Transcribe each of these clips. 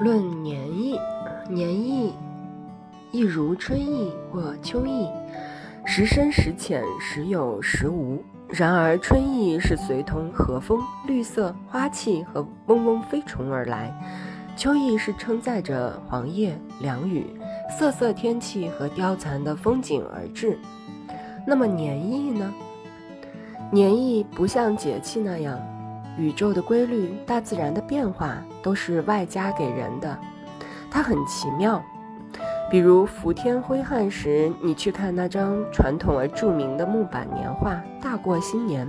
论年意，年意亦如春意或秋意，时深时浅，时有时无。然而春意是随同和风、绿色、花气和嗡嗡飞虫而来，秋意是承载着黄叶、凉雨、瑟瑟天气和凋残的风景而至。那么年意呢？年意不像节气那样。宇宙的规律，大自然的变化，都是外加给人的，它很奇妙。比如伏天挥汗时，你去看那张传统而著名的木板年画《大过新年》，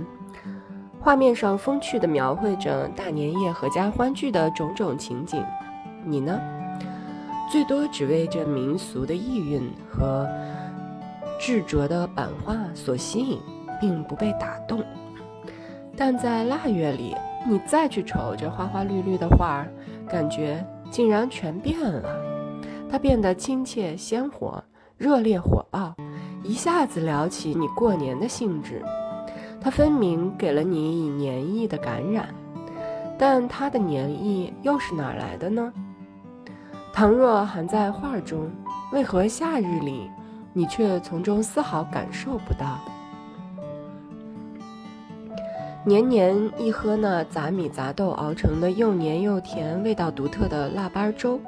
画面上风趣地描绘着大年夜阖家欢聚的种种情景。你呢？最多只为这民俗的意蕴和执着的版画所吸引，并不被打动。但在腊月里，你再去瞅这花花绿绿的画儿，感觉竟然全变了。它变得亲切鲜活、热烈火爆，一下子撩起你过年的兴致。它分明给了你以年意的感染，但它的年意又是哪来的呢？倘若含在画中，为何夏日里你却从中丝毫感受不到？年年一喝那杂米杂豆熬成的又黏又甜、味道独特的腊八粥，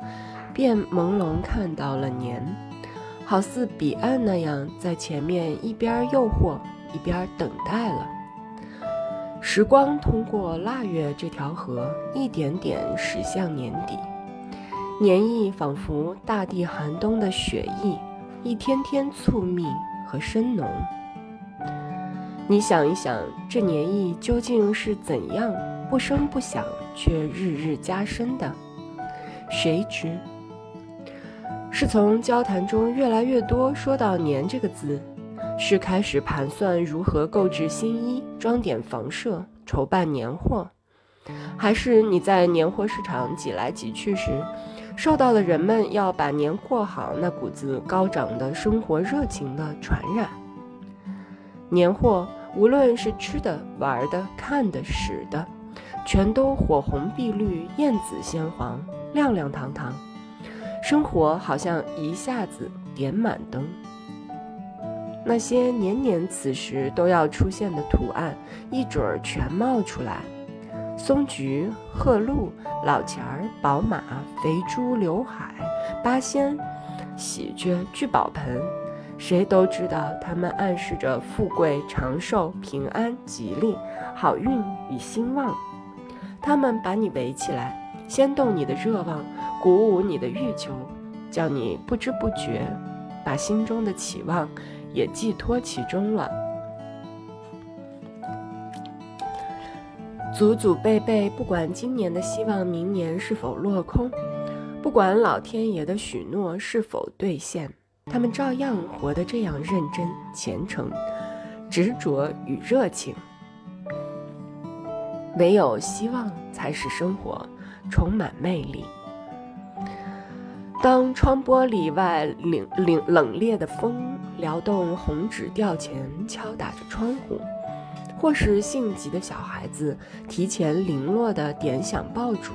便朦胧看到了年，好似彼岸那样，在前面一边诱惑，一边等待了。时光通过腊月这条河，一点点驶向年底，年意仿佛大地寒冬的雪意，一天天促密和深浓。你想一想，这年意究竟是怎样不声不响却日日加深的？谁知？是从交谈中越来越多说到“年”这个字，是开始盘算如何购置新衣、装点房舍、筹办年货，还是你在年货市场挤来挤去时，受到了人们要把年过好那股子高涨的生活热情的传染？年货，无论是吃的、玩的、看的、使的，全都火红碧绿、艳紫鲜黄、亮亮堂堂，生活好像一下子点满灯。那些年年此时都要出现的图案，一准儿全冒出来：松菊、鹤鹿、老钱儿、宝马、肥猪、刘海、八仙、喜鹊、聚宝盆。谁都知道，它们暗示着富贵、长寿、平安、吉利、好运与兴旺。它们把你围起来，掀动你的热望，鼓舞你的欲求，叫你不知不觉把心中的期望也寄托其中了。祖祖辈辈，不管今年的希望明年是否落空，不管老天爷的许诺是否兑现。他们照样活得这样认真、虔诚、执着与热情。唯有希望，才使生活充满魅力。当窗玻璃外冷冷冷冽的风撩动红纸吊钱，敲打着窗户，或是性急的小孩子提前零落的点响爆竹，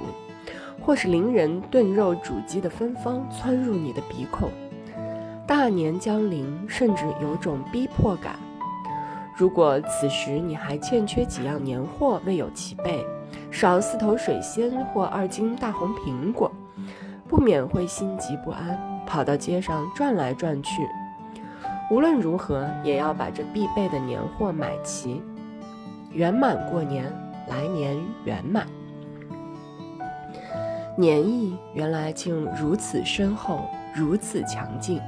或是邻人炖肉煮鸡的芬芳窜入你的鼻孔。大年将临，甚至有种逼迫感。如果此时你还欠缺几样年货未有齐备，少四头水仙或二斤大红苹果，不免会心急不安，跑到街上转来转去。无论如何，也要把这必备的年货买齐，圆满过年，来年圆满。年意原来竟如此深厚，如此强劲。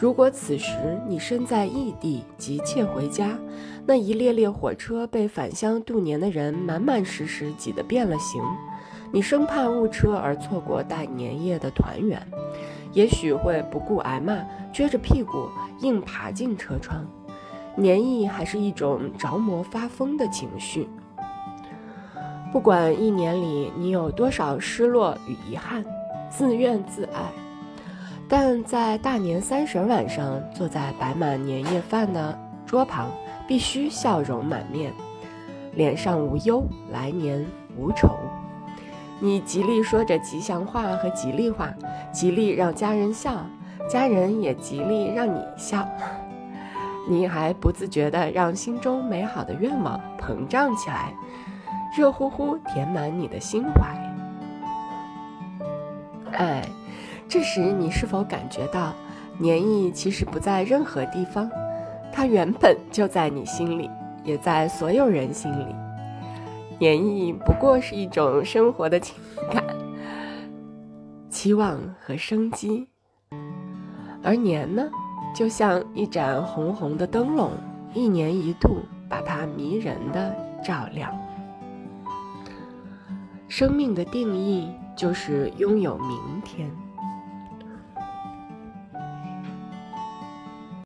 如果此时你身在异地，急切回家，那一列列火车被返乡度年的人满满实实挤得变了形，你生怕误车而错过大年夜的团圆，也许会不顾挨骂，撅着屁股硬爬进车窗。年意还是一种着魔发疯的情绪。不管一年里你有多少失落与遗憾，自怨自艾。但在大年三十晚上，坐在摆满年夜饭的桌旁，必须笑容满面，脸上无忧，来年无愁。你极力说着吉祥话和吉利话，极力让家人笑，家人也极力让你笑。你还不自觉地让心中美好的愿望膨胀起来，热乎乎填满你的心怀。哎，这时你是否感觉到，年意其实不在任何地方，它原本就在你心里，也在所有人心里。年意不过是一种生活的情感、期望和生机，而年呢？就像一盏红红的灯笼，一年一度把它迷人的照亮。生命的定义就是拥有明天。